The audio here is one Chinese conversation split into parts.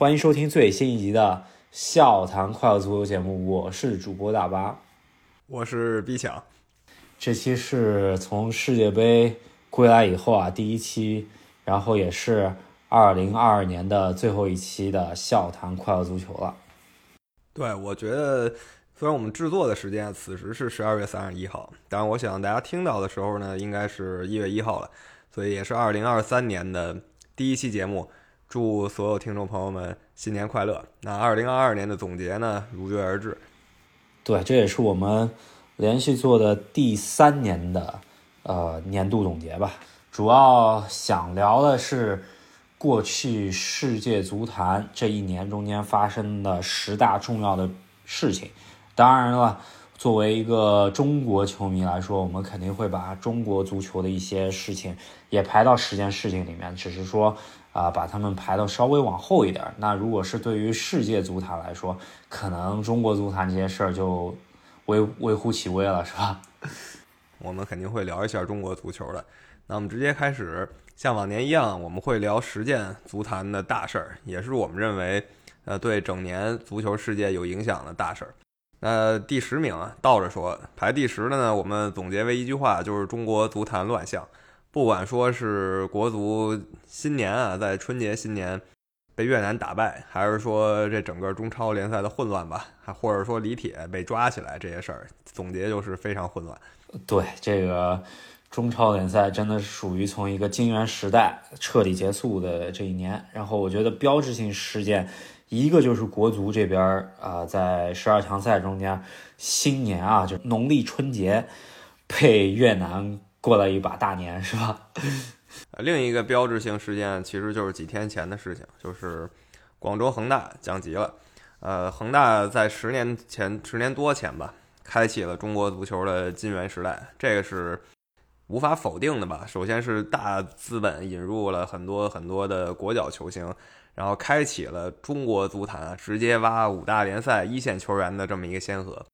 欢迎收听最新一集的《笑谈快乐足球》节目，我是主播大巴，我是毕强。这期是从世界杯归来以后啊，第一期，然后也是二零二二年的最后一期的《笑谈快乐足球》了。对，我觉得虽然我们制作的时间此时是十二月三十一号，但我想大家听到的时候呢，应该是一月一号了，所以也是二零二三年的第一期节目。祝所有听众朋友们新年快乐！那二零二二年的总结呢，如约而至。对，这也是我们连续做的第三年的呃年度总结吧。主要想聊的是过去世界足坛这一年中间发生的十大重要的事情。当然了，作为一个中国球迷来说，我们肯定会把中国足球的一些事情也排到十件事情里面，只是说。啊，把他们排到稍微往后一点。那如果是对于世界足坛来说，可能中国足坛这些事儿就微微乎其微了，是吧？我们肯定会聊一下中国足球的。那我们直接开始，像往年一样，我们会聊十件足坛的大事儿，也是我们认为呃对整年足球世界有影响的大事儿。那第十名啊，倒着说，排第十的呢，我们总结为一句话，就是中国足坛乱象。不管说是国足新年啊，在春节新年被越南打败，还是说这整个中超联赛的混乱吧，还或者说李铁被抓起来这些事儿，总结就是非常混乱。对这个中超联赛，真的是属于从一个金元时代彻底结束的这一年。然后我觉得标志性事件，一个就是国足这边啊，在十二强赛中间，新年啊，就农历春节被越南。过了一把大年是吧？另一个标志性事件其实就是几天前的事情，就是广州恒大降级了。呃，恒大在十年前、十年多前吧，开启了中国足球的金元时代，这个是无法否定的吧？首先是大资本引入了很多很多的国脚球星，然后开启了中国足坛直接挖五大联赛一线球员的这么一个先河。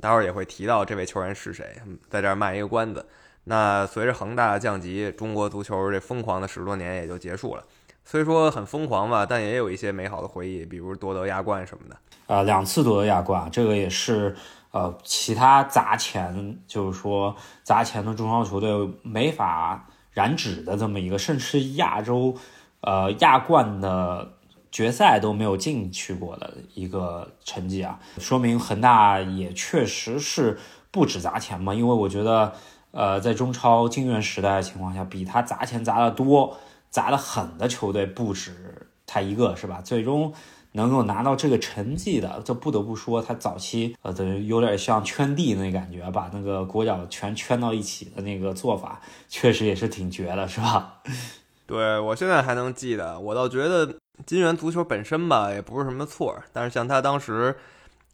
待会儿也会提到这位球员是谁，在这儿卖一个关子。那随着恒大降级，中国足球这疯狂的十多年也就结束了。虽说很疯狂吧，但也有一些美好的回忆，比如夺得亚冠什么的。呃，两次夺得亚冠，这个也是呃其他砸钱，就是说砸钱的中超球队没法染指的这么一个，甚至亚洲呃亚冠的决赛都没有进去过的一个成绩啊，说明恒大也确实是不止砸钱嘛，因为我觉得。呃，在中超金元时代的情况下，比他砸钱砸的多、砸的狠的球队不止他一个，是吧？最终能够拿到这个成绩的，这不得不说他早期呃，等于有点像圈地那感觉，把那个国脚全圈到一起的那个做法，确实也是挺绝的，是吧？对我现在还能记得，我倒觉得金元足球本身吧，也不是什么错，但是像他当时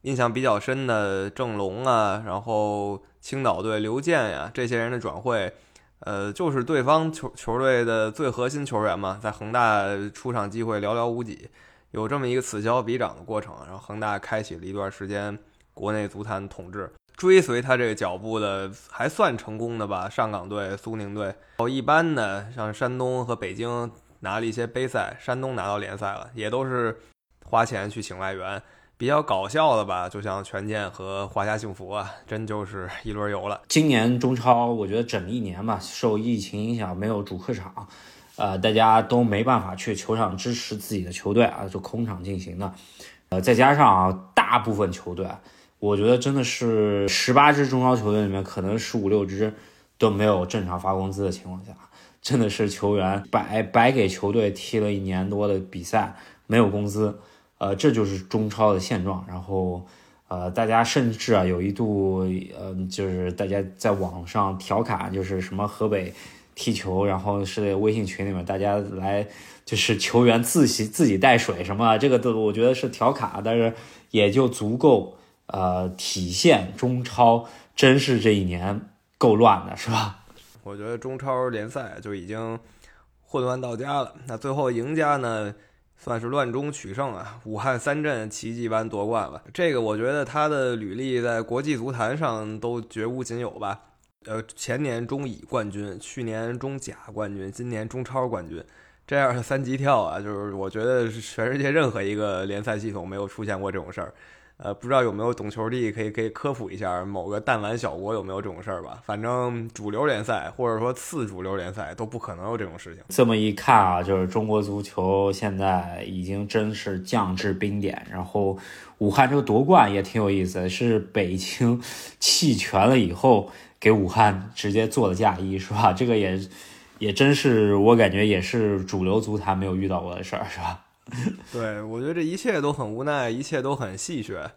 印象比较深的郑龙啊，然后。青岛队刘健呀，这些人的转会，呃，就是对方球球队的最核心球员嘛，在恒大出场机会寥寥无几，有这么一个此消彼长的过程，然后恒大开启了一段时间国内足坛统治，追随他这个脚步的还算成功的吧，上港队、苏宁队，哦，一般的像山东和北京拿了一些杯赛，山东拿到联赛了，也都是花钱去请外援。比较搞笑的吧，就像权健和华夏幸福啊，真就是一轮游了。今年中超，我觉得整一年吧，受疫情影响，没有主客场，呃，大家都没办法去球场支持自己的球队啊，就空场进行的。呃，再加上啊，大部分球队，我觉得真的是十八支中超球队里面，可能十五六支都没有正常发工资的情况下，真的是球员白白给球队踢了一年多的比赛，没有工资。呃，这就是中超的现状。然后，呃，大家甚至啊，有一度，呃，就是大家在网上调侃，就是什么河北踢球，然后是在微信群里面大家来，就是球员自己自己带水什么，这个都我觉得是调侃，但是也就足够呃体现中超真是这一年够乱的，是吧？我觉得中超联赛就已经混乱到家了。那最后赢家呢？算是乱中取胜啊！武汉三镇奇迹般夺冠了，这个我觉得他的履历在国际足坛上都绝无仅有吧。呃，前年中乙冠军，去年中甲冠军，今年中超冠军，这样的三级跳啊，就是我觉得全世界任何一个联赛系统没有出现过这种事儿。呃，不知道有没有懂球帝可以可以科普一下，某个弹丸小国有没有这种事儿吧？反正主流联赛或者说次主流联赛都不可能有这种事情。这么一看啊，就是中国足球现在已经真是降至冰点。然后武汉这个夺冠也挺有意思，是北京弃权了以后给武汉直接做的嫁衣，是吧？这个也也真是我感觉也是主流足坛没有遇到过的事儿，是吧？对，我觉得这一切都很无奈，一切都很戏谑。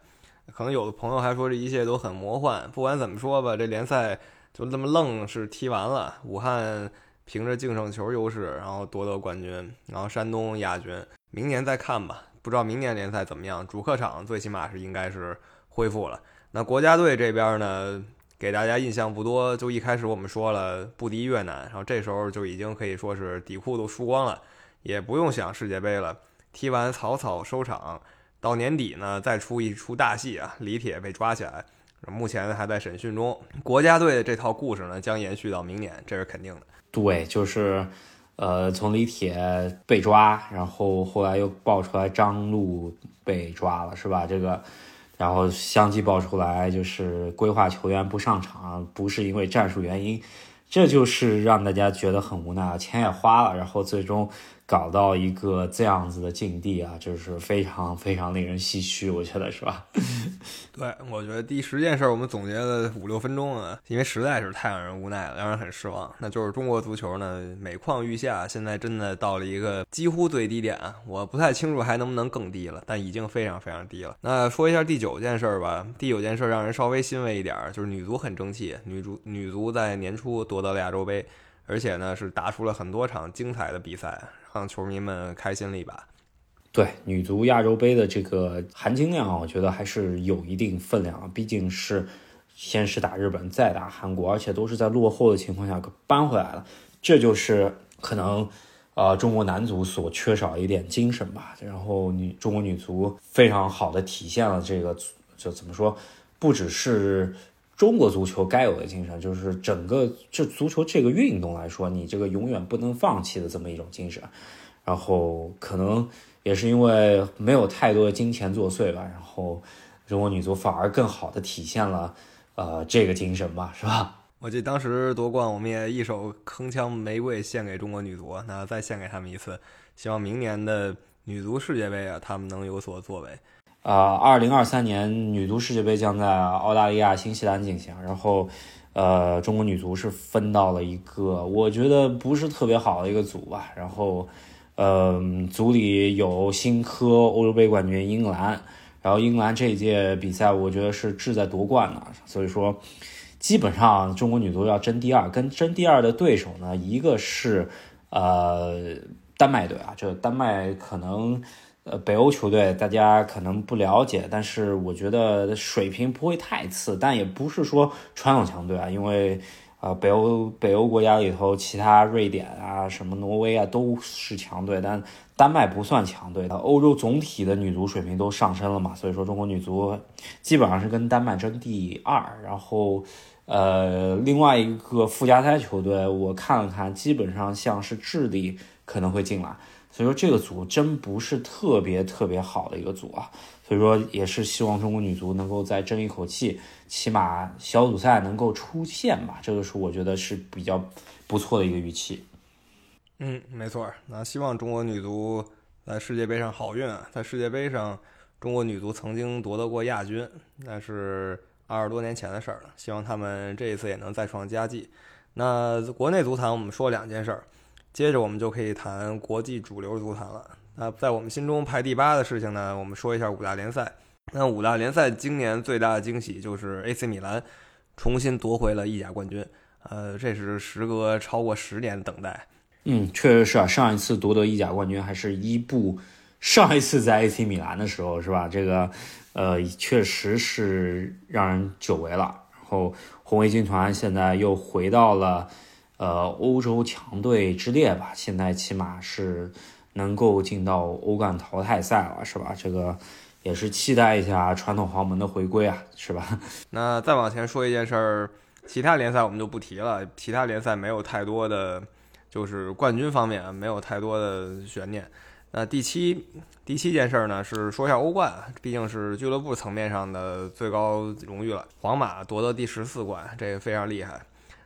可能有的朋友还说这一切都很魔幻。不管怎么说吧，这联赛就这么愣是踢完了。武汉凭着净胜球优势，然后夺得冠军，然后山东亚军。明年再看吧，不知道明年联赛怎么样。主客场最起码是应该是恢复了。那国家队这边呢，给大家印象不多。就一开始我们说了不敌越南，然后这时候就已经可以说是底裤都输光了，也不用想世界杯了。踢完草草收场，到年底呢再出一出大戏啊！李铁被抓起来，目前还在审讯中。国家队的这套故事呢将延续到明年，这是肯定的。对，就是，呃，从李铁被抓，然后后来又爆出来张路被抓了，是吧？这个，然后相继爆出来，就是规划球员不上场，不是因为战术原因，这就是让大家觉得很无奈啊，钱也花了，然后最终。搞到一个这样子的境地啊，就是非常非常令人唏嘘，我觉得是吧？对，我觉得第十件事我们总结了五六分钟啊，因为实在是太让人无奈了，让人很失望。那就是中国足球呢，每况愈下，现在真的到了一个几乎最低点。我不太清楚还能不能更低了，但已经非常非常低了。那说一下第九件事吧，第九件事让人稍微欣慰一点，就是女足很争气，女足女足在年初夺得了亚洲杯，而且呢是打出了很多场精彩的比赛。让球迷们开心了一把。对女足亚洲杯的这个含金量，我觉得还是有一定分量。毕竟是先是打日本，再打韩国，而且都是在落后的情况下扳回来了。这就是可能呃中国男足所缺少一点精神吧。然后女中国女足非常好的体现了这个，就怎么说，不只是。中国足球该有的精神，就是整个这足球这个运动来说，你这个永远不能放弃的这么一种精神。然后可能也是因为没有太多的金钱作祟吧，然后中国女足反而更好的体现了呃这个精神吧，是吧？我记得当时夺冠，我们也一手铿锵玫瑰献给中国女足，那再献给他们一次，希望明年的女足世界杯啊，他们能有所作为。呃，二零二三年女足世界杯将在澳大利亚、新西兰进行。然后，呃，中国女足是分到了一个我觉得不是特别好的一个组吧。然后，呃，组里有新科欧洲杯冠军英格兰。然后，英格兰这一届比赛我觉得是志在夺冠的。所以说，基本上中国女足要争第二，跟争第二的对手呢，一个是呃丹麦队啊，这丹麦可能。呃，北欧球队大家可能不了解，但是我觉得水平不会太次，但也不是说传统强队啊。因为啊，北欧北欧国家里头，其他瑞典啊、什么挪威啊都是强队，但丹麦不算强队。欧洲总体的女足水平都上升了嘛，所以说中国女足基本上是跟丹麦争第二。然后，呃，另外一个附加赛球队我看了看，基本上像是智利可能会进来。所以说这个组真不是特别特别好的一个组啊，所以说也是希望中国女足能够再争一口气，起码小组赛能够出线吧，这个是我觉得是比较不错的一个预期。嗯，没错，那希望中国女足在世界杯上好运啊！在世界杯上，中国女足曾经夺得过亚军，但是二十多年前的事儿了，希望他们这一次也能再创佳绩。那国内足坛我们说两件事儿。接着我们就可以谈国际主流足坛了。那在我们心中排第八的事情呢？我们说一下五大联赛。那五大联赛今年最大的惊喜就是 AC 米兰重新夺回了意甲冠军。呃，这是时隔超过十年的等待。嗯，确实是啊。上一次夺得意甲冠军还是伊布，上一次在 AC 米兰的时候是吧？这个呃，确实是让人久违了。然后红卫军团现在又回到了。呃，欧洲强队之列吧，现在起码是能够进到欧冠淘汰赛了，是吧？这个也是期待一下传统豪门的回归啊，是吧？那再往前说一件事儿，其他联赛我们就不提了，其他联赛没有太多的。就是冠军方面没有太多的悬念。那第七第七件事呢，是说一下欧冠，毕竟是俱乐部层面上的最高荣誉了。皇马夺得第十四冠，这个非常厉害。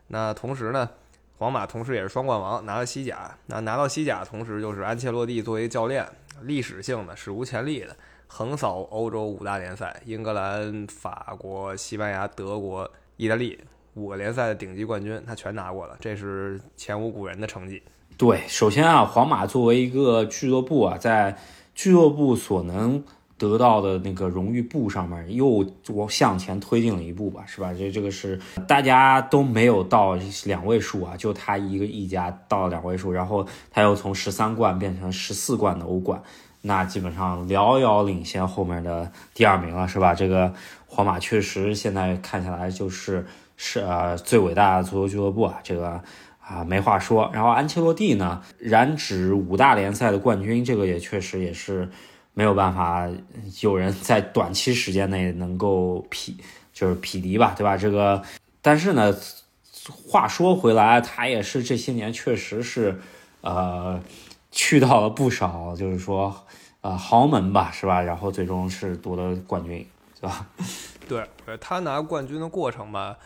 那同时呢，皇马同时也是双冠王，拿了西甲。那拿到西甲，同时就是安切洛蒂作为教练，历史性的、史无前例的横扫欧洲五大联赛：英格兰、法国、西班牙、德国、意大利五个联赛的顶级冠军，他全拿过了，这是前无古人的成绩。对，首先啊，皇马作为一个俱乐部啊，在俱乐部所能得到的那个荣誉簿上面又往向前推进了一步吧，是吧？这这个是大家都没有到两位数啊，就他一个一家到了两位数，然后他又从十三冠变成十四冠的欧冠，那基本上遥遥领先后面的第二名了，是吧？这个皇马确实现在看下来就是是呃最伟大的足球俱乐部啊，这个。啊，没话说。然后安切洛蒂呢，染指五大联赛的冠军，这个也确实也是没有办法有人在短期时间内能够匹，就是匹敌吧，对吧？这个，但是呢，话说回来，他也是这些年确实是，呃，去到了不少，就是说，呃，豪门吧，是吧？然后最终是夺得冠军，是吧？对，他拿冠军的过程吧。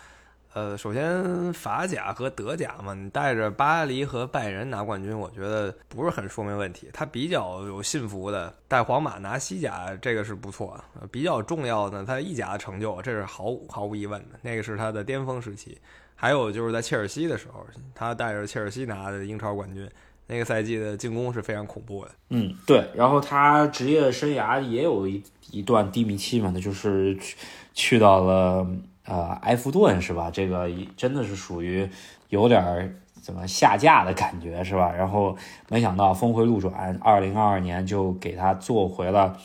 呃，首先法甲和德甲嘛，你带着巴黎和拜仁拿冠军，我觉得不是很说明问题。他比较有信服的，带皇马拿西甲，这个是不错。比较重要的，他意甲的成就，这是毫毫无疑问的，那个是他的巅峰时期。还有就是在切尔西的时候，他带着切尔西拿的英超冠军，那个赛季的进攻是非常恐怖的。嗯，对。然后他职业生涯也有一一段低迷期嘛，那就是去去到了。呃，埃弗顿是吧？这个真的是属于有点怎么下架的感觉是吧？然后没想到峰回路转，二零二二年就给他做回了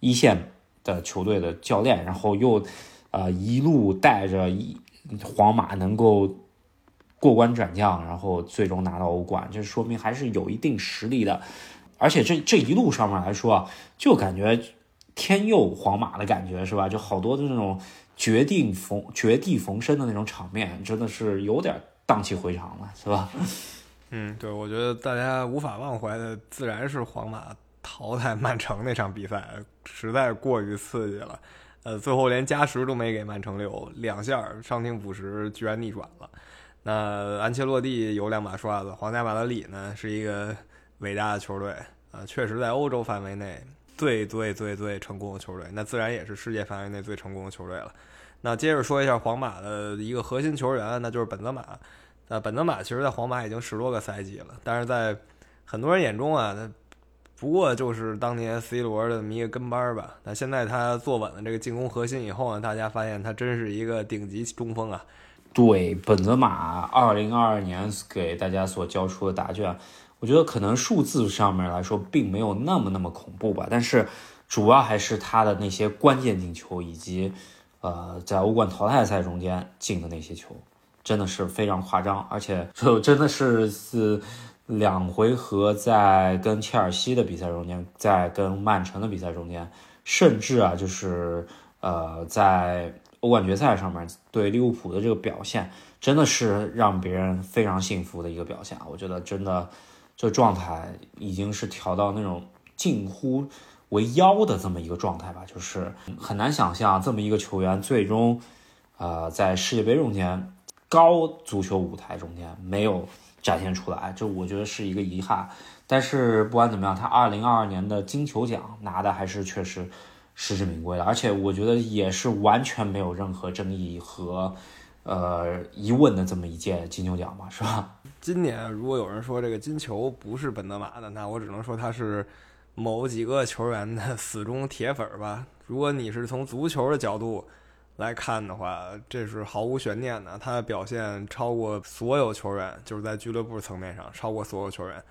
一线的球队的教练，然后又呃一路带着一皇马能够过关斩将，然后最终拿到欧冠，这说明还是有一定实力的。而且这这一路上面来说，就感觉天佑皇马的感觉是吧？就好多的那种。绝地逢绝地逢生的那种场面，真的是有点荡气回肠了，是吧？嗯，对，我觉得大家无法忘怀的，自然是皇马淘汰曼城那场比赛，实在过于刺激了。呃，最后连加时都没给曼城留，两下伤停补时居然逆转了。那安切洛蒂有两把刷子，皇家马德里呢是一个伟大的球队啊，确实在欧洲范围内。最最最最成功的球队，那自然也是世界范围内最成功的球队了。那接着说一下皇马的一个核心球员，那就是本泽马。那本泽马其实，在皇马已经十多个赛季了，但是在很多人眼中啊，他不过就是当年 C 罗的一个跟班吧。那现在他坐稳了这个进攻核心以后呢，大家发现他真是一个顶级中锋啊。对，本泽马二零二二年给大家所交出的答卷。我觉得可能数字上面来说并没有那么那么恐怖吧，但是主要还是他的那些关键进球以及呃在欧冠淘汰赛中间进的那些球，真的是非常夸张，而且就真的是是两回合在跟切尔西的比赛中间，在跟曼城的比赛中间，甚至啊就是呃在欧冠决赛上面对利物浦的这个表现，真的是让别人非常信服的一个表现啊！我觉得真的。这状态已经是调到那种近乎为妖的这么一个状态吧，就是很难想象这么一个球员最终，呃，在世界杯中间高足球舞台中间没有展现出来，这我觉得是一个遗憾。但是不管怎么样，他二零二二年的金球奖拿的还是确实实至名归的，而且我觉得也是完全没有任何争议和呃疑问的这么一届金球奖吧，是吧？今年如果有人说这个金球不是本泽马的，那我只能说他是某几个球员的死忠铁粉儿吧。如果你是从足球的角度来看的话，这是毫无悬念的，他的表现超过所有球员，就是在俱乐部层面上超过所有球员。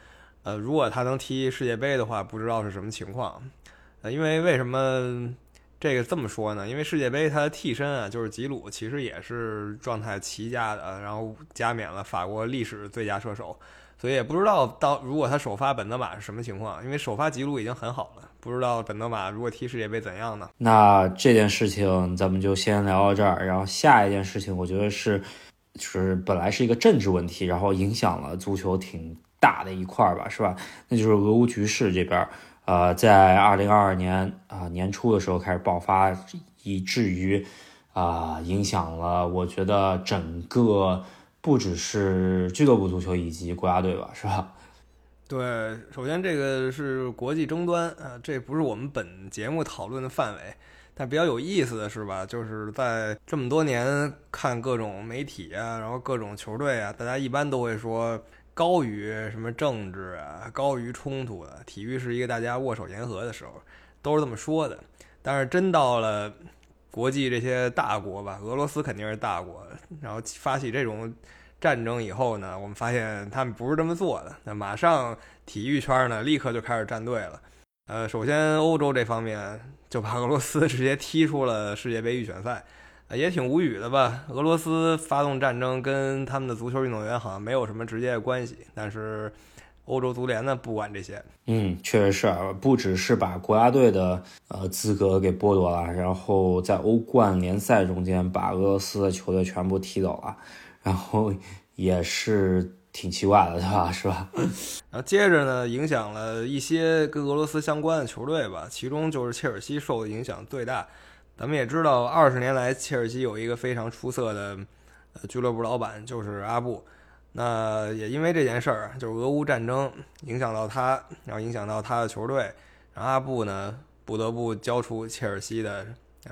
呃，如果他能踢世界杯的话，不知道是什么情况。呃，因为为什么？这个这么说呢，因为世界杯他的替身啊，就是吉鲁，其实也是状态奇佳的，然后加冕了法国历史最佳射手，所以也不知道到如果他首发本泽马是什么情况，因为首发吉鲁已经很好了，不知道本泽马如果踢世界杯怎样呢？那这件事情咱们就先聊到这儿，然后下一件事情，我觉得是，就是本来是一个政治问题，然后影响了足球挺大的一块儿吧，是吧？那就是俄乌局势这边，呃，在二零二二年啊年初的时候开始爆发，以至于啊影响了，我觉得整个不只是俱乐部足球以及国家队吧，是吧？对，首先这个是国际争端啊，这不是我们本节目讨论的范围。但比较有意思的是吧，就是在这么多年看各种媒体啊，然后各种球队啊，大家一般都会说高于什么政治啊，高于冲突的，体育是一个大家握手言和的时候，都是这么说的。但是真到了国际这些大国吧，俄罗斯肯定是大国，然后发起这种战争以后呢，我们发现他们不是这么做的。那马上体育圈呢，立刻就开始站队了。呃，首先欧洲这方面就把俄罗斯直接踢出了世界杯预选赛，也挺无语的吧？俄罗斯发动战争跟他们的足球运动员好像没有什么直接的关系，但是欧洲足联呢不管这些。嗯，确实是，不只是把国家队的呃资格给剥夺了，然后在欧冠联赛中间把俄罗斯的球队全部踢走了，然后也是。挺奇怪的，对吧？是吧？然后接着呢，影响了一些跟俄罗斯相关的球队吧，其中就是切尔西受的影响最大。咱们也知道，二十年来切尔西有一个非常出色的呃俱乐部老板，就是阿布。那也因为这件事儿，就是俄乌战争影响到他，然后影响到他的球队，然后阿布呢不得不交出切尔西的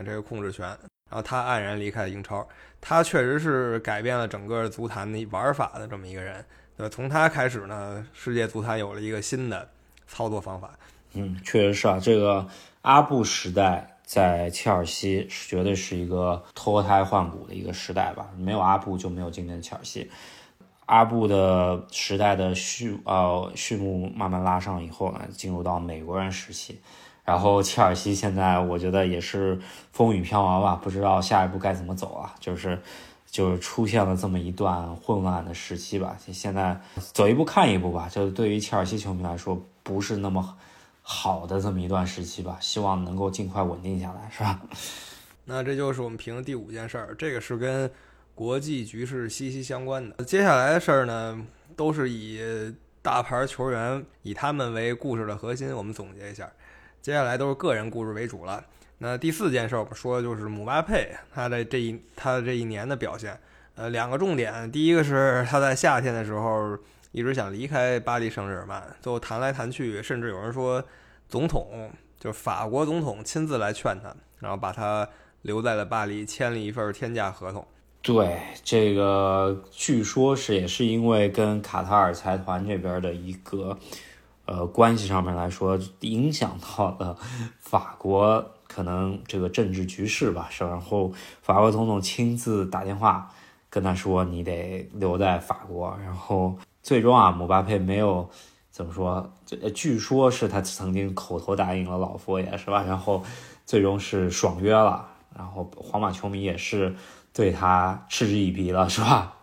这个控制权，然后他黯然离开英超。他确实是改变了整个足坛的玩法的这么一个人，呃，从他开始呢，世界足坛有了一个新的操作方法。嗯，确实是啊，这个阿布时代在切尔西是绝对是一个脱胎换骨的一个时代吧，没有阿布就没有今天的切尔西。阿布的时代的序呃序幕慢慢拉上以后呢，进入到美国人时期。然后切尔西现在我觉得也是风雨飘摇吧，不知道下一步该怎么走啊，就是就是出现了这么一段混乱的时期吧。现在走一步看一步吧，就对于切尔西球迷来说不是那么好的这么一段时期吧，希望能够尽快稳定下来，是吧？那这就是我们评的第五件事儿，这个是跟国际局势息息相关的。接下来的事儿呢，都是以大牌球员以他们为故事的核心，我们总结一下。接下来都是个人故事为主了。那第四件事儿，我们说的就是姆巴佩他的这一他的这一年的表现。呃，两个重点，第一个是他在夏天的时候一直想离开巴黎圣日耳曼，最后谈来谈去，甚至有人说总统就是法国总统亲自来劝他，然后把他留在了巴黎，签了一份天价合同。对，这个据说是也是因为跟卡塔尔财团这边的一个。呃，关系上面来说，影响到了法国可能这个政治局势吧，然后法国总统亲自打电话跟他说：“你得留在法国。”然后最终啊，姆巴佩没有怎么说，据说是他曾经口头答应了老佛爷，是吧？然后最终是爽约了，然后皇马球迷也是对他嗤之以鼻了，是吧？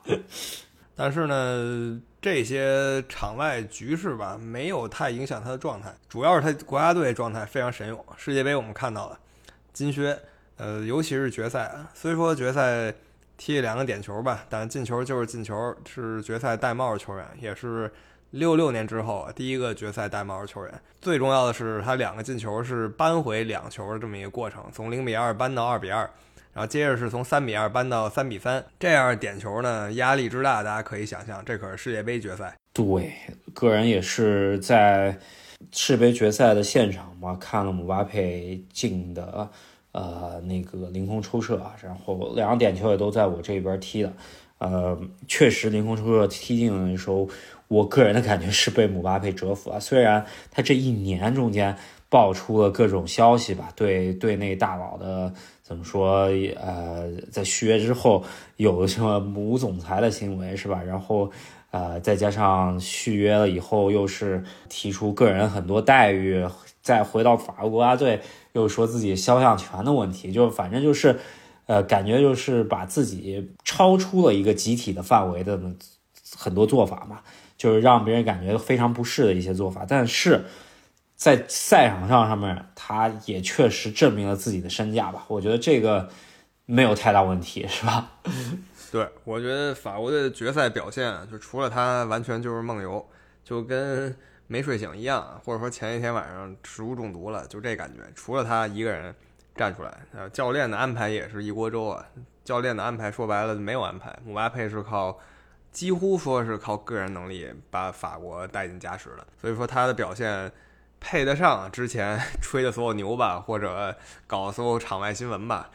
但是呢。这些场外局势吧，没有太影响他的状态，主要是他国家队状态非常神勇。世界杯我们看到了金靴，呃，尤其是决赛，虽说决赛踢两个点球吧，但进球就是进球，是决赛戴帽的球员，也是六六年之后第一个决赛戴帽的球员。最重要的是，他两个进球是扳回两球的这么一个过程，从零比二扳到二比二。然后接着是从三比二扳到三比三，这样点球呢，压力之大，大家可以想象，这可是世界杯决赛。对，个人也是在世界杯决赛的现场嘛，看了姆巴佩进的呃那个凌空抽射啊，然后两个点球也都在我这边踢的，呃，确实凌空抽射踢进的时候，我个人的感觉是被姆巴佩折服啊。虽然他这一年中间爆出了各种消息吧，对队内大佬的。怎么说？呃，在续约之后有什么母总裁的行为是吧？然后，呃，再加上续约了以后又是提出个人很多待遇，再回到法国国家队又说自己肖像权的问题，就反正就是，呃，感觉就是把自己超出了一个集体的范围的很多做法嘛，就是让别人感觉非常不适的一些做法，但是。在赛场上上面，他也确实证明了自己的身价吧？我觉得这个没有太大问题，是吧？对，我觉得法国队的决赛表现，就除了他完全就是梦游，就跟没睡醒一样，或者说前一天晚上食物中毒了，就这感觉。除了他一个人站出来，呃，教练的安排也是一锅粥啊。教练的安排说白了没有安排，姆巴佩是靠几乎说是靠个人能力把法国带进加时的，所以说他的表现配得上之前 吹的所有牛吧，或者搞所有场外新闻吧。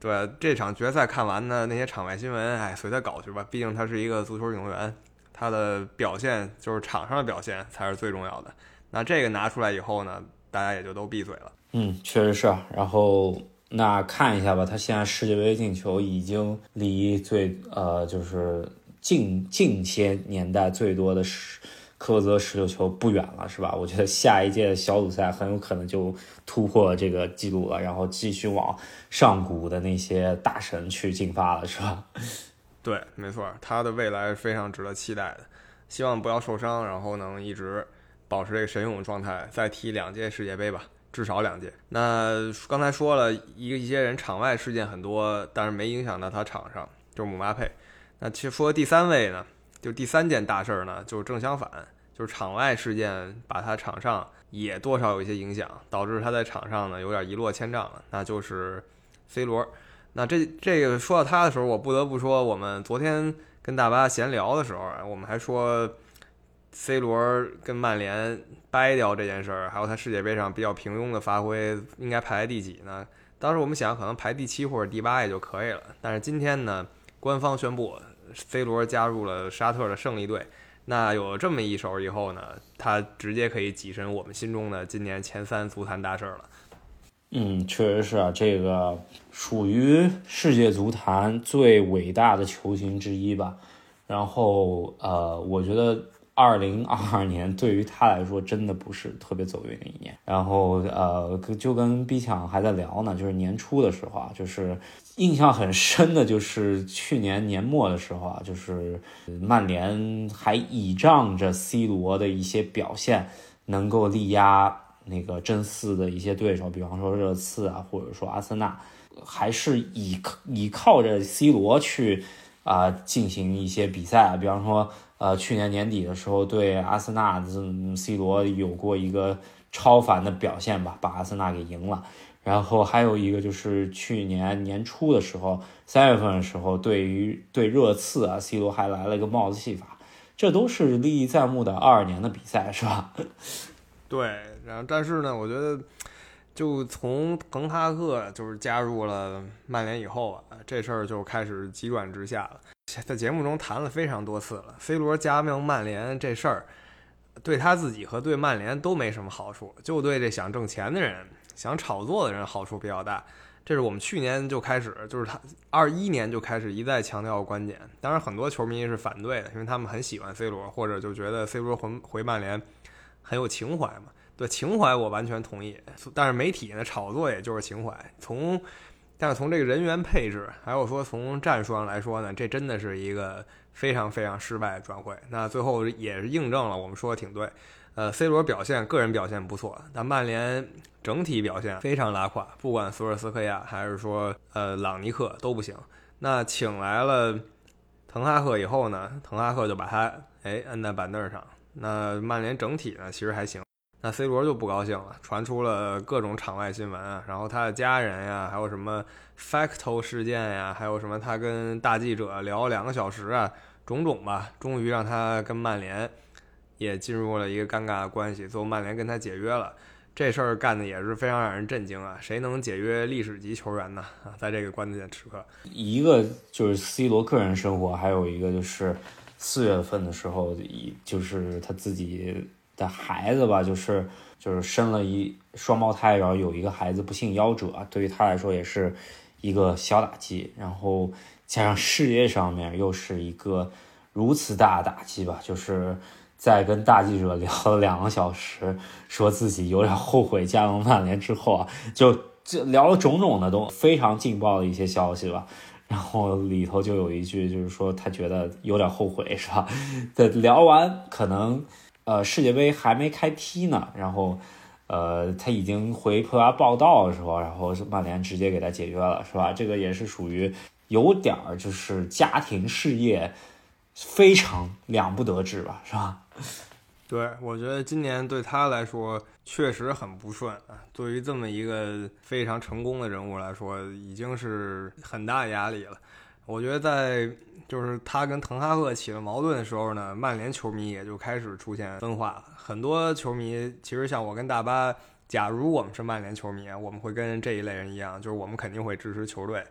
对这场决赛看完呢，那些场外新闻，哎，随他搞去吧。毕竟他是一个足球运动员，他的表现就是场上的表现才是最重要的。那这个拿出来以后呢，大家也就都闭嘴了。嗯，确实是。然后那看一下吧，他现在世界杯进球已经离最呃就是近近些年代最多的是。科泽十六球不远了，是吧？我觉得下一届小组赛很有可能就突破这个记录了，然后继续往上古的那些大神去进发了，是吧？对，没错，他的未来非常值得期待的。希望不要受伤，然后能一直保持这个神勇状态，再踢两届世界杯吧，至少两届。那刚才说了一个一些人场外事件很多，但是没影响到他场上，就是姆巴佩。那其实说第三位呢，就第三件大事儿呢，就是正相反。就是场外事件把他场上也多少有一些影响，导致他在场上呢有点一落千丈了。那就是 C 罗。那这这个说到他的时候，我不得不说，我们昨天跟大巴闲聊的时候，我们还说 C 罗跟曼联掰掉这件事儿，还有他世界杯上比较平庸的发挥，应该排在第几呢？当时我们想可能排第七或者第八也就可以了。但是今天呢，官方宣布 C 罗加入了沙特的胜利队。那有这么一手以后呢，他直接可以跻身我们心中的今年前三足坛大事了。嗯，确实是啊，这个属于世界足坛最伟大的球星之一吧。然后呃，我觉得二零二二年对于他来说真的不是特别走运的一年。然后呃，就跟 B 强还在聊呢，就是年初的时候啊，就是。印象很深的就是去年年末的时候啊，就是曼联还倚仗着 C 罗的一些表现，能够力压那个真四的一些对手，比方说热刺啊，或者说阿森纳，还是倚倚靠着 C 罗去啊进行一些比赛，比方说呃去年年底的时候对阿森纳，C 罗有过一个超凡的表现吧，把阿森纳给赢了。然后还有一个就是去年年初的时候，三月份的时候，对于对热刺啊，C 罗还来了一个帽子戏法，这都是历历在目的二二年的比赛，是吧？对，然后但是呢，我觉得就从滕哈赫就是加入了曼联以后啊，这事儿就开始急转直下了。在节目中谈了非常多次了，C 罗加盟曼联这事儿，对他自己和对曼联都没什么好处，就对这想挣钱的人。想炒作的人好处比较大，这是我们去年就开始，就是他二一年就开始一再强调观点。当然，很多球迷是反对的，因为他们很喜欢 C 罗，或者就觉得 C 罗回回曼联很有情怀嘛。对情怀我完全同意，但是媒体呢炒作也就是情怀。从但是从这个人员配置，还有说从战术上来说呢，这真的是一个非常非常失败的转会。那最后也是印证了我们说的挺对。呃，C 罗表现个人表现不错，但曼联整体表现非常拉胯，不管索尔斯克亚还是说呃朗尼克都不行。那请来了滕哈赫以后呢，滕哈赫就把他哎摁在板凳上。那曼联整体呢其实还行，那 C 罗就不高兴了，传出了各种场外新闻啊，然后他的家人呀，还有什么 Facto 事件呀，还有什么他跟大记者聊两个小时啊，种种吧，终于让他跟曼联。也进入了一个尴尬的关系，最后曼联跟他解约了，这事儿干的也是非常让人震惊啊！谁能解约历史级球员呢？啊，在这个关键时刻，一个就是 C 罗个人生活，还有一个就是四月份的时候，一就是他自己的孩子吧，就是就是生了一双胞胎，然后有一个孩子不幸夭折，对于他来说也是一个小打击，然后加上事业上面又是一个如此大的打击吧，就是。在跟大记者聊了两个小时，说自己有点后悔加盟曼联之后啊，就就聊了种种的都非常劲爆的一些消息吧。然后里头就有一句，就是说他觉得有点后悔，是吧？在聊完可能呃世界杯还没开踢呢，然后呃他已经回葡萄牙报道的时候，然后曼联直接给他解约了，是吧？这个也是属于有点儿就是家庭事业非常两不得志吧，是吧？对，我觉得今年对他来说确实很不顺啊。对于这么一个非常成功的人物来说，已经是很大压力了。我觉得在就是他跟滕哈赫起了矛盾的时候呢，曼联球迷也就开始出现分化。很多球迷其实像我跟大巴，假如我们是曼联球迷，我们会跟这一类人一样，就是我们肯定会支持球队。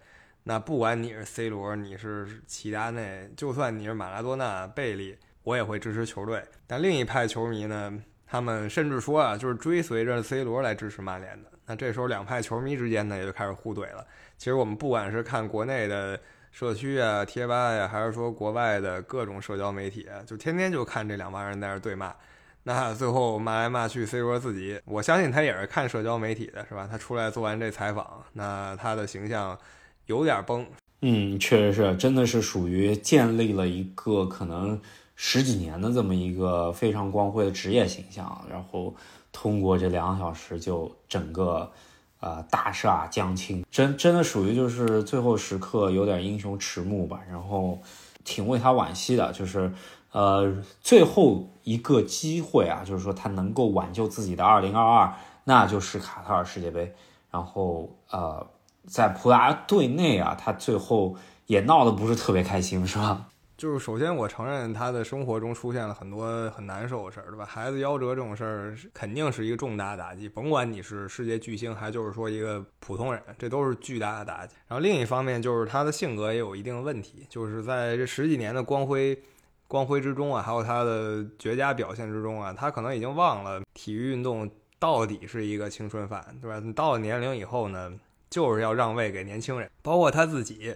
那不管你是 C 罗，你是齐达内，就算你是马拉多纳、贝利。我也会支持球队，但另一派球迷呢，他们甚至说啊，就是追随着 C 罗来支持曼联的。那这时候两派球迷之间呢，也就开始互怼了。其实我们不管是看国内的社区啊、贴吧呀，还是说国外的各种社交媒体，就天天就看这两帮人在那对骂。那最后骂来骂去，C 罗自己，我相信他也是看社交媒体的，是吧？他出来做完这采访，那他的形象有点崩。嗯，确实是，真的是属于建立了一个可能。十几年的这么一个非常光辉的职业形象，然后通过这两个小时就整个，呃，大厦将倾，真真的属于就是最后时刻有点英雄迟暮吧，然后挺为他惋惜的，就是呃最后一个机会啊，就是说他能够挽救自己的二零二二，那就是卡塔尔世界杯，然后呃在葡萄牙队内啊，他最后也闹得不是特别开心，是吧？就是首先，我承认他的生活中出现了很多很难受的事儿，对吧？孩子夭折这种事儿肯定是一个重大打击，甭管你是世界巨星，还就是说一个普通人，这都是巨大的打击。然后另一方面，就是他的性格也有一定的问题，就是在这十几年的光辉光辉之中啊，还有他的绝佳表现之中啊，他可能已经忘了体育运动到底是一个青春饭，对吧？到了年龄以后呢，就是要让位给年轻人，包括他自己。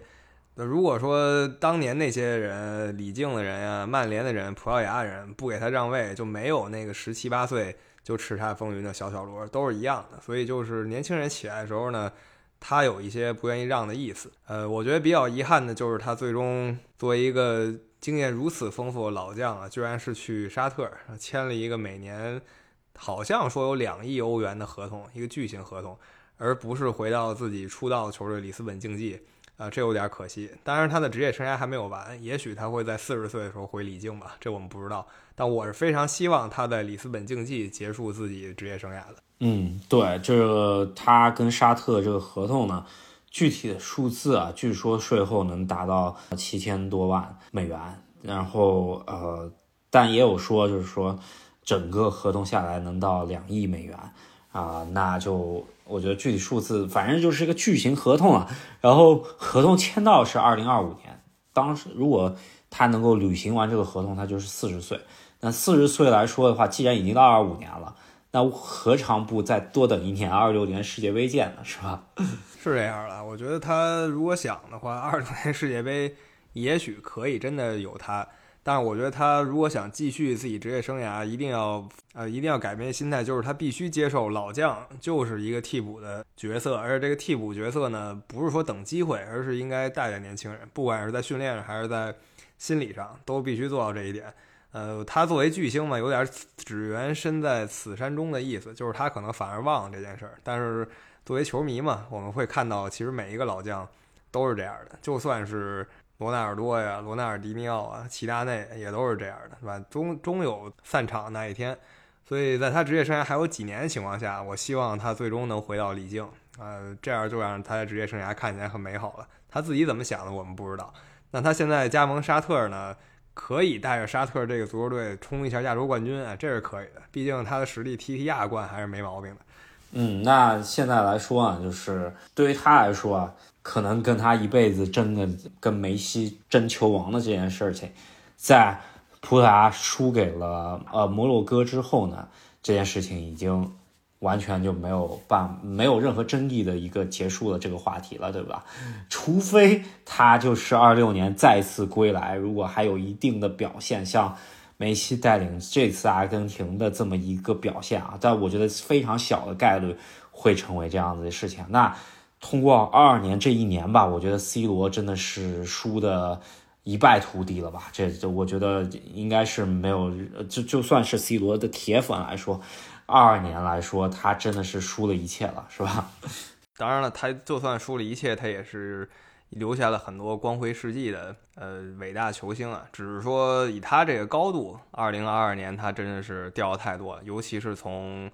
那如果说当年那些人，李静的人呀，曼联的人，葡萄牙人不给他让位，就没有那个十七八岁就叱咤风云的小小罗，都是一样的。所以就是年轻人起来的时候呢，他有一些不愿意让的意思。呃，我觉得比较遗憾的就是他最终作为一个经验如此丰富的老将啊，居然是去沙特签了一个每年好像说有两亿欧元的合同，一个巨型合同，而不是回到自己出道的球队里斯本竞技。啊，这有点可惜。当然，他的职业生涯还没有完，也许他会在四十岁的时候回李静吧，这我们不知道。但我是非常希望他在里斯本竞技结束自己职业生涯的。嗯，对，这个他跟沙特这个合同呢，具体的数字啊，据说税后能达到七千多万美元。然后呃，但也有说，就是说整个合同下来能到两亿美元啊，那就。我觉得具体数字，反正就是一个巨型合同了。然后合同签到是二零二五年，当时如果他能够履行完这个合同，他就是四十岁。那四十岁来说的话，既然已经到二五年了，那何尝不再多等一年？二六年世界杯见呢，是吧？是这样的，我觉得他如果想的话，二六年世界杯也许可以真的有他。但是我觉得他如果想继续自己职业生涯，一定要呃一定要改变心态，就是他必须接受老将就是一个替补的角色，而且这个替补角色呢，不是说等机会，而是应该带带年轻人，不管是在训练上还是在心理上，都必须做到这一点。呃，他作为巨星嘛，有点只缘身在此山中的意思，就是他可能反而忘了这件事儿。但是作为球迷嘛，我们会看到，其实每一个老将都是这样的，就算是。罗纳尔多呀，罗纳尔迪尼奥啊，齐达内也都是这样的，是吧？终终有散场那一天，所以在他职业生涯还有几年的情况下，我希望他最终能回到李静，呃，这样就让他的职业生涯看起来很美好了。他自己怎么想的，我们不知道。那他现在加盟沙特呢，可以带着沙特这个足球队冲一下亚洲冠军啊，这是可以的。毕竟他的实力踢踢亚冠还是没毛病的。嗯，那现在来说啊，就是对于他来说啊。可能跟他一辈子争的跟梅西争球王的这件事情，在葡萄牙输给了呃摩洛哥之后呢，这件事情已经完全就没有办没有任何争议的一个结束了这个话题了，对吧？除非他就是二六年再次归来，如果还有一定的表现，像梅西带领这次阿根廷的这么一个表现啊，但我觉得非常小的概率会成为这样子的事情。那。通过二二年这一年吧，我觉得 C 罗真的是输的一败涂地了吧？这这，我觉得应该是没有，就就算是 C 罗的铁粉来说，二二年来说，他真的是输了一切了，是吧？当然了，他就算输了一切，他也是留下了很多光辉事迹的呃伟大球星啊。只是说以他这个高度，二零二二年他真的是掉的太多了，尤其是从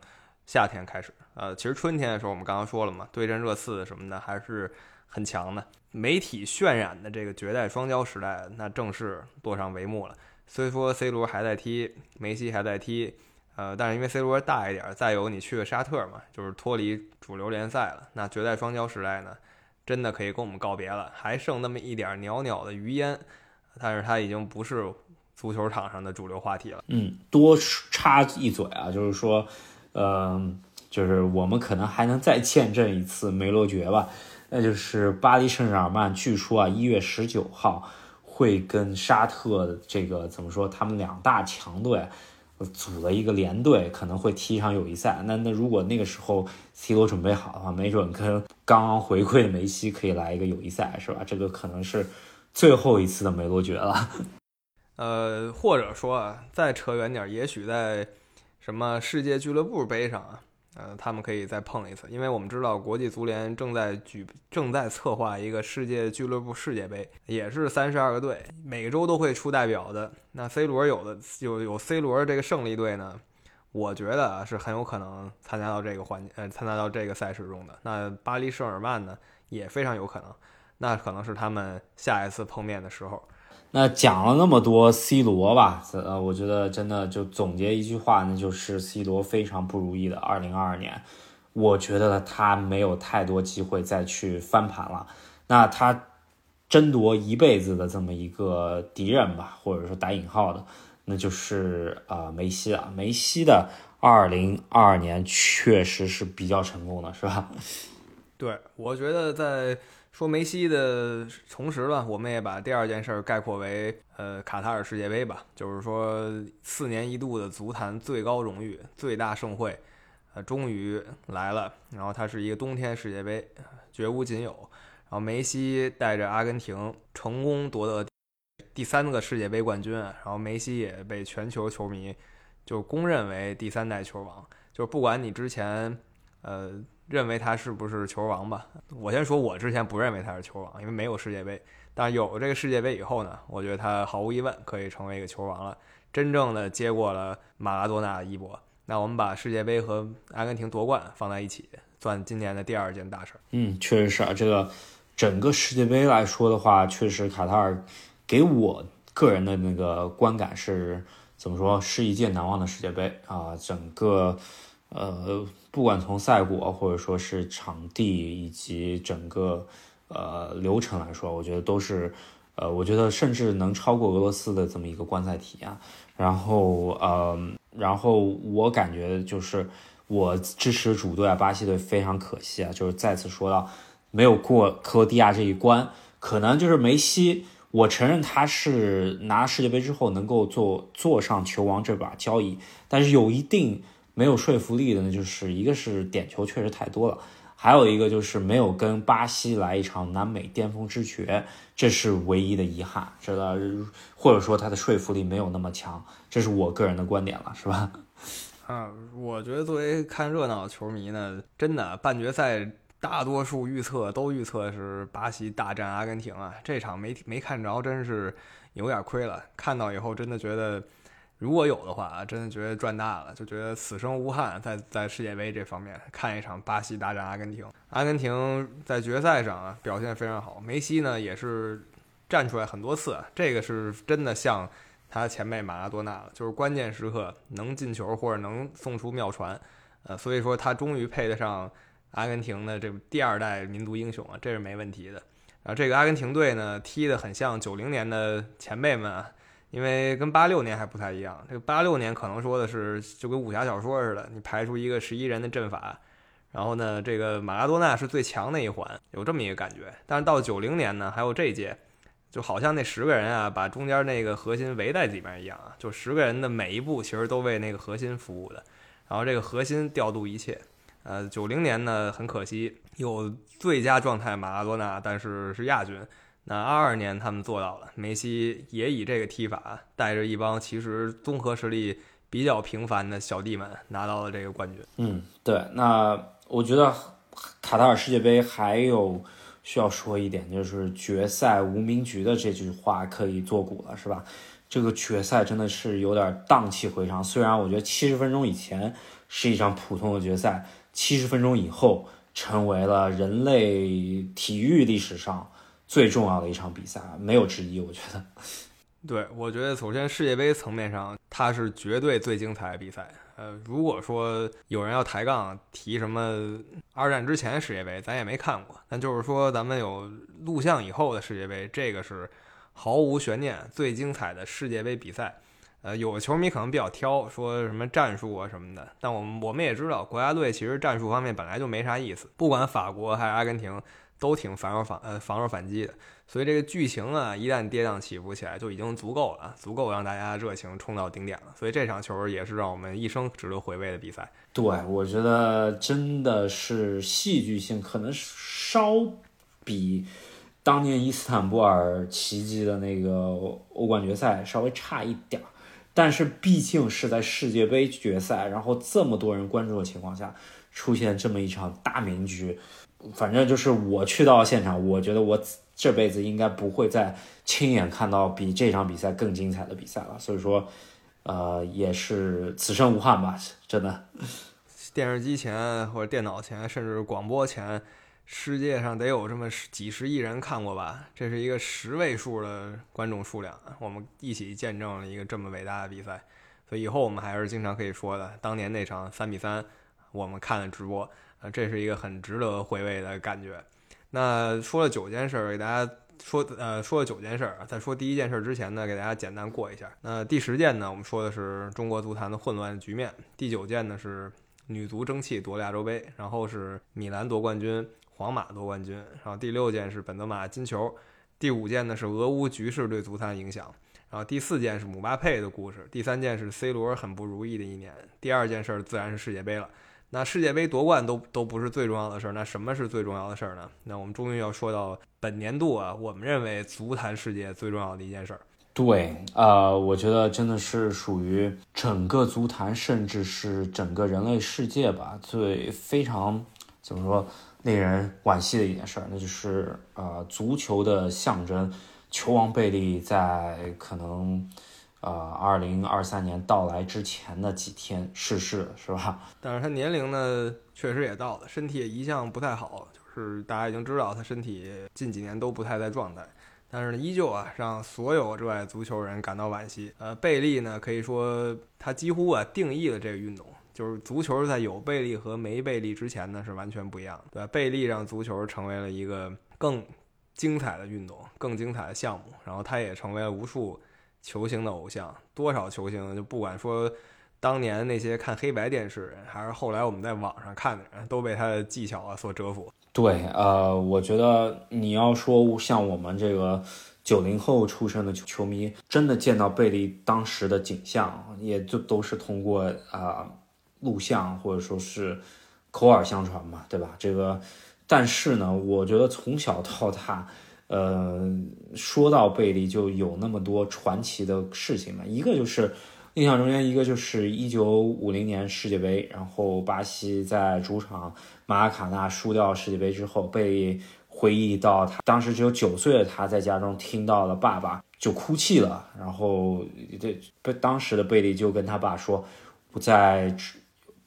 夏天开始。呃，其实春天的时候我们刚刚说了嘛，对阵热刺什么的还是很强的。媒体渲染的这个绝代双骄时代，那正式落上帷幕了。虽说 C 罗还在踢，梅西还在踢。呃，但是因为 C 罗大一点，再有你去个沙特嘛，就是脱离主流联赛了。那绝代双骄时代呢，真的可以跟我们告别了，还剩那么一点袅袅的余烟，但是它已经不是足球场上的主流话题了。嗯，多插一嘴啊，就是说，嗯，就是我们可能还能再见证一次梅罗爵吧，那就是巴黎圣日耳曼，据说啊，一月十九号会跟沙特这个怎么说，他们两大强队。组了一个联队，可能会踢一场友谊赛。那那如果那个时候 C 罗准备好的话，没准跟刚刚回归的梅西可以来一个友谊赛，是吧？这个可能是最后一次的梅罗爵了。呃，或者说啊，再扯远点，也许在什么世界俱乐部杯上啊。呃，他们可以再碰一次，因为我们知道国际足联正在举正在策划一个世界俱乐部世界杯，也是三十二个队，每周都会出代表的。那 C 罗有的有有 C 罗这个胜利队呢，我觉得是很有可能参加到这个环呃参加到这个赛事中的。那巴黎圣日耳曼呢也非常有可能，那可能是他们下一次碰面的时候。那讲了那么多 C 罗吧，呃，我觉得真的就总结一句话，那就是 C 罗非常不如意的2022年。我觉得他没有太多机会再去翻盘了。那他争夺一辈子的这么一个敌人吧，或者说打引号的，那就是啊梅西了。梅西的2022年确实是比较成功的，是吧？对，我觉得在。说梅西的同时呢，我们也把第二件事概括为呃卡塔尔世界杯吧，就是说四年一度的足坛最高荣誉、最大盛会，呃，终于来了。然后它是一个冬天世界杯，绝无仅有。然后梅西带着阿根廷成功夺得第三个世界杯冠军，然后梅西也被全球球迷就公认为第三代球王。就是不管你之前呃。认为他是不是球王吧？我先说，我之前不认为他是球王，因为没有世界杯。但有这个世界杯以后呢，我觉得他毫无疑问可以成为一个球王了，真正的接过了马拉多纳的衣钵。那我们把世界杯和阿根廷夺冠放在一起，算今年的第二件大事。嗯，确实是啊。这个整个世界杯来说的话，确实卡塔尔给我个人的那个观感是怎么说？是一届难忘的世界杯啊！整个。呃，不管从赛果或者说是场地以及整个呃流程来说，我觉得都是，呃，我觉得甚至能超过俄罗斯的这么一个观赛体验。然后，呃，然后我感觉就是我支持主队啊，巴西队非常可惜啊，就是再次说到没有过克罗地亚这一关，可能就是梅西，我承认他是拿世界杯之后能够坐坐上球王这把交椅，但是有一定。没有说服力的呢，就是一个是点球确实太多了，还有一个就是没有跟巴西来一场南美巅峰之决，这是唯一的遗憾，知道？或者说他的说服力没有那么强，这是我个人的观点了，是吧？啊，我觉得作为看热闹的球迷呢，真的半决赛大多数预测都预测是巴西大战阿根廷啊，这场没没看着，真是有点亏了。看到以后真的觉得。如果有的话啊，真的觉得赚大了，就觉得此生无憾。在在世界杯这方面看一场巴西大战阿根廷，阿根廷在决赛上啊表现非常好，梅西呢也是站出来很多次，这个是真的像他前辈马拉多纳了，就是关键时刻能进球或者能送出妙传，呃，所以说他终于配得上阿根廷的这第二代民族英雄啊，这是没问题的。然后这个阿根廷队呢踢得很像九零年的前辈们啊。因为跟八六年还不太一样，这个八六年可能说的是就跟武侠小说似的，你排出一个十一人的阵法，然后呢，这个马拉多纳是最强那一环，有这么一个感觉。但是到九零年呢，还有这一届，就好像那十个人啊，把中间那个核心围在里面一样啊，就十个人的每一步其实都为那个核心服务的，然后这个核心调度一切。呃，九零年呢，很可惜有最佳状态马拉多纳，但是是亚军。那二二年他们做到了，梅西也以这个踢法带着一帮其实综合实力比较平凡的小弟们拿到了这个冠军。嗯，对。那我觉得卡塔尔世界杯还有需要说一点，就是决赛无名局的这句话可以作古了，是吧？这个决赛真的是有点荡气回肠。虽然我觉得七十分钟以前是一场普通的决赛，七十分钟以后成为了人类体育历史上最重要的一场比赛，没有之一。我觉得，对，我觉得首先世界杯层面上，它是绝对最精彩的比赛。呃，如果说有人要抬杠提什么二战之前世界杯，咱也没看过。但就是说，咱们有录像以后的世界杯，这个是毫无悬念最精彩的世界杯比赛。呃，有的球迷可能比较挑，说什么战术啊什么的。但我们我们也知道，国家队其实战术方面本来就没啥意思，不管法国还是阿根廷。都挺防守反呃防守反击的，所以这个剧情啊，一旦跌宕起伏起来，就已经足够了，足够让大家热情冲到顶点了。所以这场球也是让我们一生值得回味的比赛。对，我觉得真的是戏剧性，可能稍比当年伊斯坦布尔奇迹的那个欧冠决赛稍微差一点儿，但是毕竟是在世界杯决赛，然后这么多人关注的情况下，出现这么一场大名局。反正就是我去到现场，我觉得我这辈子应该不会再亲眼看到比这场比赛更精彩的比赛了。所以说，呃，也是此生无憾吧，真的。电视机前或者电脑前，甚至广播前，世界上得有这么几十亿人看过吧？这是一个十位数的观众数量，我们一起见证了一个这么伟大的比赛。所以以后我们还是经常可以说的，当年那场三比三，我们看了直播。啊，这是一个很值得回味的感觉。那说了九件事，给大家说，呃，说了九件事儿。在说第一件事之前呢，给大家简单过一下。那第十件呢，我们说的是中国足坛的混乱局面；第九件呢是女足争气夺亚洲杯，然后是米兰夺冠军，皇马夺冠军，然后第六件是本泽马金球，第五件呢是俄乌局势对足坛影响，然后第四件是姆巴佩的故事，第三件是 C 罗很不如意的一年，第二件事自然是世界杯了。那世界杯夺冠都都不是最重要的事儿，那什么是最重要的事儿呢？那我们终于要说到本年度啊，我们认为足坛世界最重要的一件事儿。对，呃，我觉得真的是属于整个足坛，甚至是整个人类世界吧，最非常怎么说令人惋惜的一件事儿，那就是呃，足球的象征球王贝利在可能。呃，二零二三年到来之前的几天逝世，是吧？但是他年龄呢，确实也到了，身体也一向不太好，就是大家已经知道他身体近几年都不太在状态。但是呢，依旧啊，让所有热爱足球人感到惋惜。呃，贝利呢，可以说他几乎啊定义了这个运动，就是足球在有贝利和没贝利之前呢是完全不一样的，对？贝利让足球成为了一个更精彩的运动，更精彩的项目，然后他也成为了无数。球星的偶像，多少球星就不管说，当年那些看黑白电视人，还是后来我们在网上看的人，都被他的技巧啊所折服。对，呃，我觉得你要说像我们这个九零后出生的球迷，真的见到贝利当时的景象，也就都是通过啊录像或者说是口耳相传嘛，对吧？这个，但是呢，我觉得从小到大。呃，说到贝利，就有那么多传奇的事情嘛。一个就是印象中间，一个就是一九五零年世界杯，然后巴西在主场马卡纳输掉世界杯之后，贝利回忆到他当时只有九岁的他在家中听到了爸爸就哭泣了，然后这不当时的贝利就跟他爸说，不在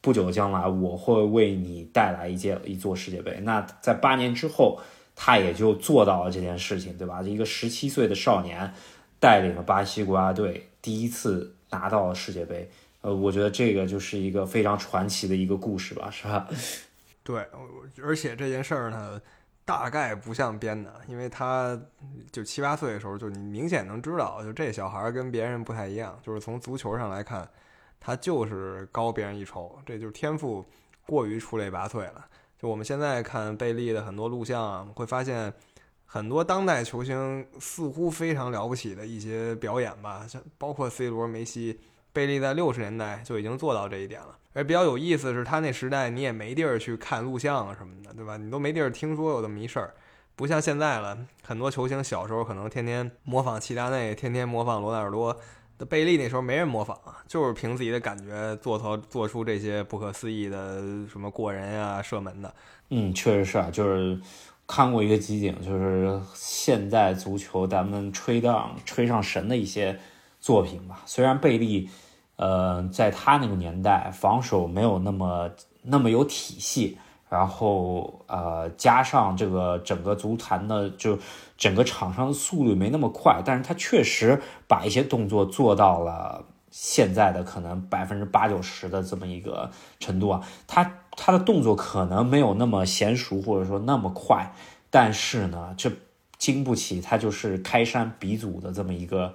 不久的将来我会为你带来一届一座世界杯。那在八年之后。他也就做到了这件事情，对吧？一个十七岁的少年，带领了巴西国家队第一次拿到了世界杯。呃，我觉得这个就是一个非常传奇的一个故事吧，是吧？对，而且这件事儿呢，大概不像编的，因为他就七八岁的时候，就你明显能知道，就这小孩跟别人不太一样，就是从足球上来看，他就是高别人一筹，这就是天赋过于出类拔萃了。就我们现在看贝利的很多录像啊，会发现很多当代球星似乎非常了不起的一些表演吧，像包括 C 罗、梅西，贝利在六十年代就已经做到这一点了。而比较有意思的是，他那时代你也没地儿去看录像啊什么的，对吧？你都没地儿听说有这么一事儿，不像现在了，很多球星小时候可能天天模仿齐达内，天天模仿罗纳尔多。贝利那时候没人模仿啊，就是凭自己的感觉做出做出这些不可思议的什么过人啊、射门的。嗯，确实是啊，就是看过一个集锦，就是现代足球咱们吹荡吹上神的一些作品吧。虽然贝利，呃，在他那个年代防守没有那么那么有体系，然后呃，加上这个整个足坛的就整个场上的速度没那么快，但是他确实把一些动作做到了现在的可能百分之八九十的这么一个程度啊，他。他的动作可能没有那么娴熟，或者说那么快，但是呢，这经不起他就是开山鼻祖的这么一个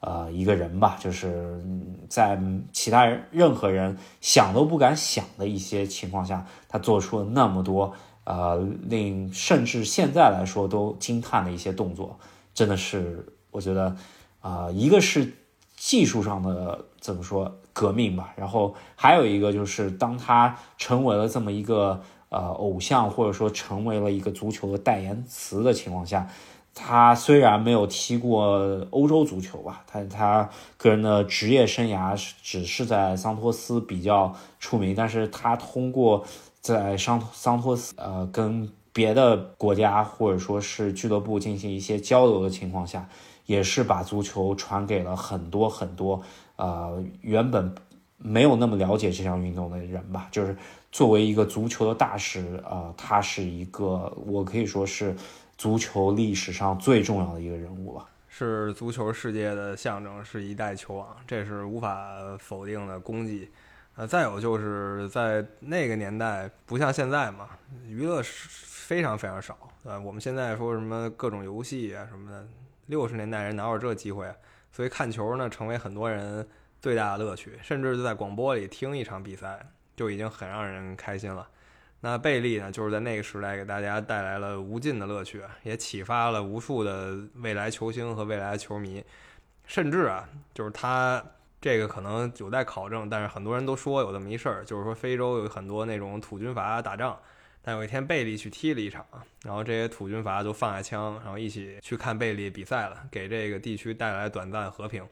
呃一个人吧，就是在其他人任何人想都不敢想的一些情况下，他做出了那么多呃令甚至现在来说都惊叹的一些动作，真的是我觉得啊，一个是技术上的怎么说？革命吧，然后还有一个就是，当他成为了这么一个呃偶像，或者说成为了一个足球的代言词的情况下，他虽然没有踢过欧洲足球吧，他他个人的职业生涯只是在桑托斯比较出名，但是他通过在桑桑托斯呃跟别的国家或者说是俱乐部进行一些交流的情况下，也是把足球传给了很多很多。呃，原本没有那么了解这项运动的人吧，就是作为一个足球的大使，呃，他是一个我可以说是足球历史上最重要的一个人物吧，是足球世界的象征，是一代球王，这是无法否定的功绩。呃，再有就是在那个年代，不像现在嘛，娱乐是非常非常少。呃，我们现在说什么各种游戏啊什么的，六十年代人哪有这机会？所以看球呢，成为很多人最大的乐趣，甚至就在广播里听一场比赛，就已经很让人开心了。那贝利呢，就是在那个时代给大家带来了无尽的乐趣，也启发了无数的未来球星和未来球迷。甚至啊，就是他这个可能有待考证，但是很多人都说有这么一事儿，就是说非洲有很多那种土军阀打仗。但有一天，贝利去踢了一场，然后这些土军阀就放下枪，然后一起去看贝利比赛了，给这个地区带来短暂和平。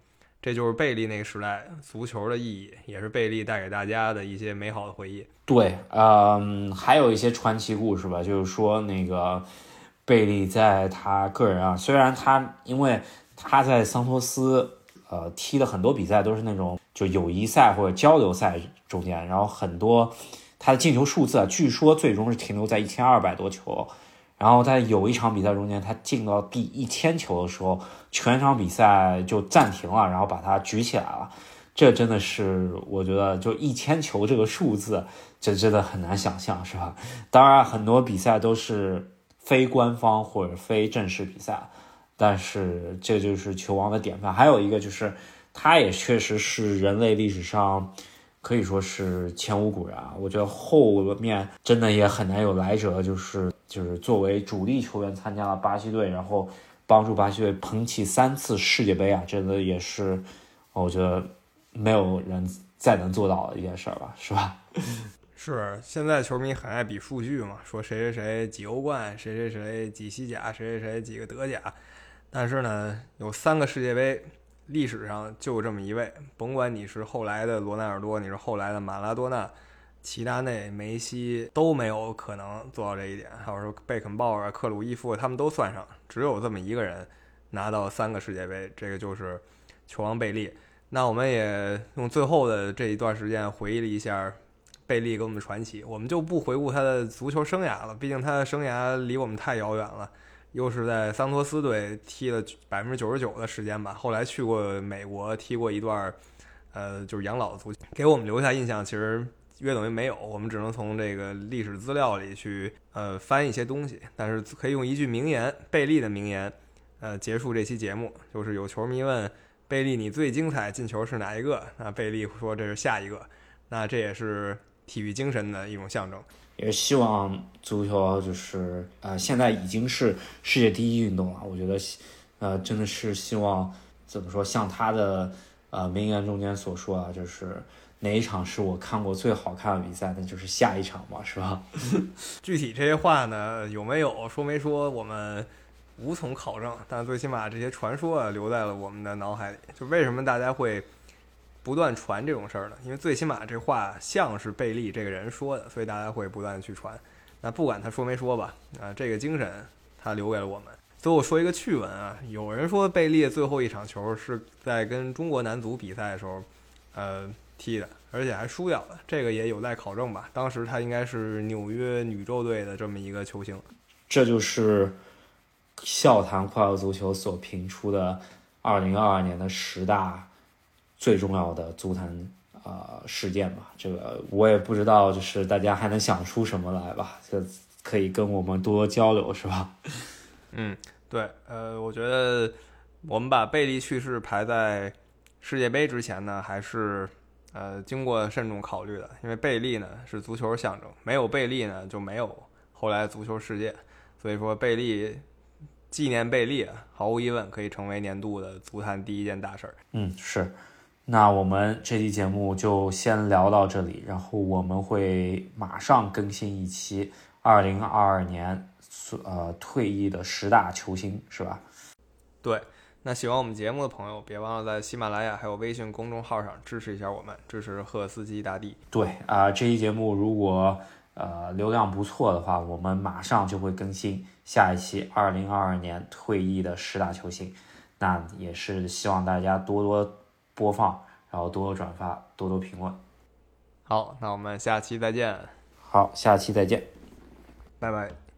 这就是贝利那个时代足球的意义，也是贝利带给大家的一些美好的回忆。对，嗯，还有一些传奇故事吧，就是说那个贝利在他个人啊，虽然他因为他在桑托斯呃踢的很多比赛都是那种就友谊赛或者交流赛中间，然后很多。他的进球数字啊，据说最终是停留在一千二百多球，然后在有一场比赛中间，他进到第一千球的时候，全场比赛就暂停了，然后把他举起来了。这真的是我觉得，就一千球这个数字，这真的很难想象，是吧？当然，很多比赛都是非官方或者非正式比赛，但是这就是球王的典范。还有一个就是，他也确实是人类历史上。可以说是前无古人啊！我觉得后面真的也很难有来者，就是就是作为主力球员参加了巴西队，然后帮助巴西队捧起三次世界杯啊！真的也是，我觉得没有人再能做到的一件事儿吧，是吧？是，现在球迷很爱比数据嘛，说谁谁谁几欧冠，谁谁谁几西甲，谁谁谁几个德甲，但是呢，有三个世界杯。历史上就这么一位，甭管你是后来的罗纳尔多，你是后来的马拉多纳、齐达内、梅西，都没有可能做到这一点。还有说贝肯鲍尔、克鲁伊夫，他们都算上，只有这么一个人拿到三个世界杯，这个就是球王贝利。那我们也用最后的这一段时间回忆了一下贝利给我们传奇，我们就不回顾他的足球生涯了，毕竟他的生涯离我们太遥远了。又是在桑托斯队踢了百分之九十九的时间吧，后来去过美国踢过一段，呃，就是养老足球，给我们留下印象其实约等于没有，我们只能从这个历史资料里去呃翻一些东西，但是可以用一句名言，贝利的名言，呃，结束这期节目，就是有球迷问贝利你最精彩进球是哪一个？那贝利说这是下一个，那这也是体育精神的一种象征。也是希望足球就是呃，现在已经是世界第一运动了。我觉得，呃，真的是希望怎么说，像他的呃名言中间所说啊，就是哪一场是我看过最好看的比赛，那就是下一场嘛，是吧？具体这些话呢，有没有说没说，我们无从考证。但最起码这些传说啊，留在了我们的脑海里。就为什么大家会？不断传这种事儿呢，因为最起码这话像是贝利这个人说的，所以大家会不断去传。那不管他说没说吧，啊，这个精神他留给了我们。最后说一个趣闻啊，有人说贝利最后一场球是在跟中国男足比赛的时候，呃踢的，而且还输掉了，这个也有待考证吧。当时他应该是纽约女宙队的这么一个球星。这就是笑谈快乐足球所评出的二零二二年的十大最重要的足坛啊、呃事件吧。这个我也不知道，就是大家还能想出什么来吧？就可以跟我们多多交流，是吧？嗯，对，呃，我觉得我们把贝利去世排在世界杯之前呢，还是呃经过慎重考虑的，因为贝利呢是足球象征，没有贝利呢就没有后来足球世界，所以说贝利纪念贝利啊，毫无疑问可以成为年度的足坛第一件大事儿。嗯，是。那我们这期节目就先聊到这里，然后我们会马上更新一期二零二二年呃退役的十大球星，是吧？对，那喜欢我们节目的朋友，别忘了在喜马拉雅还有微信公众号上支持一下我们，支持赫斯基大帝。对啊、这期节目如果呃流量不错的话，我们马上就会更新下一期二零二二年退役的十大球星。那也是希望大家多多播放，然后多多转发，多多评论。好，那我们下期再见，好，下期再见。拜拜。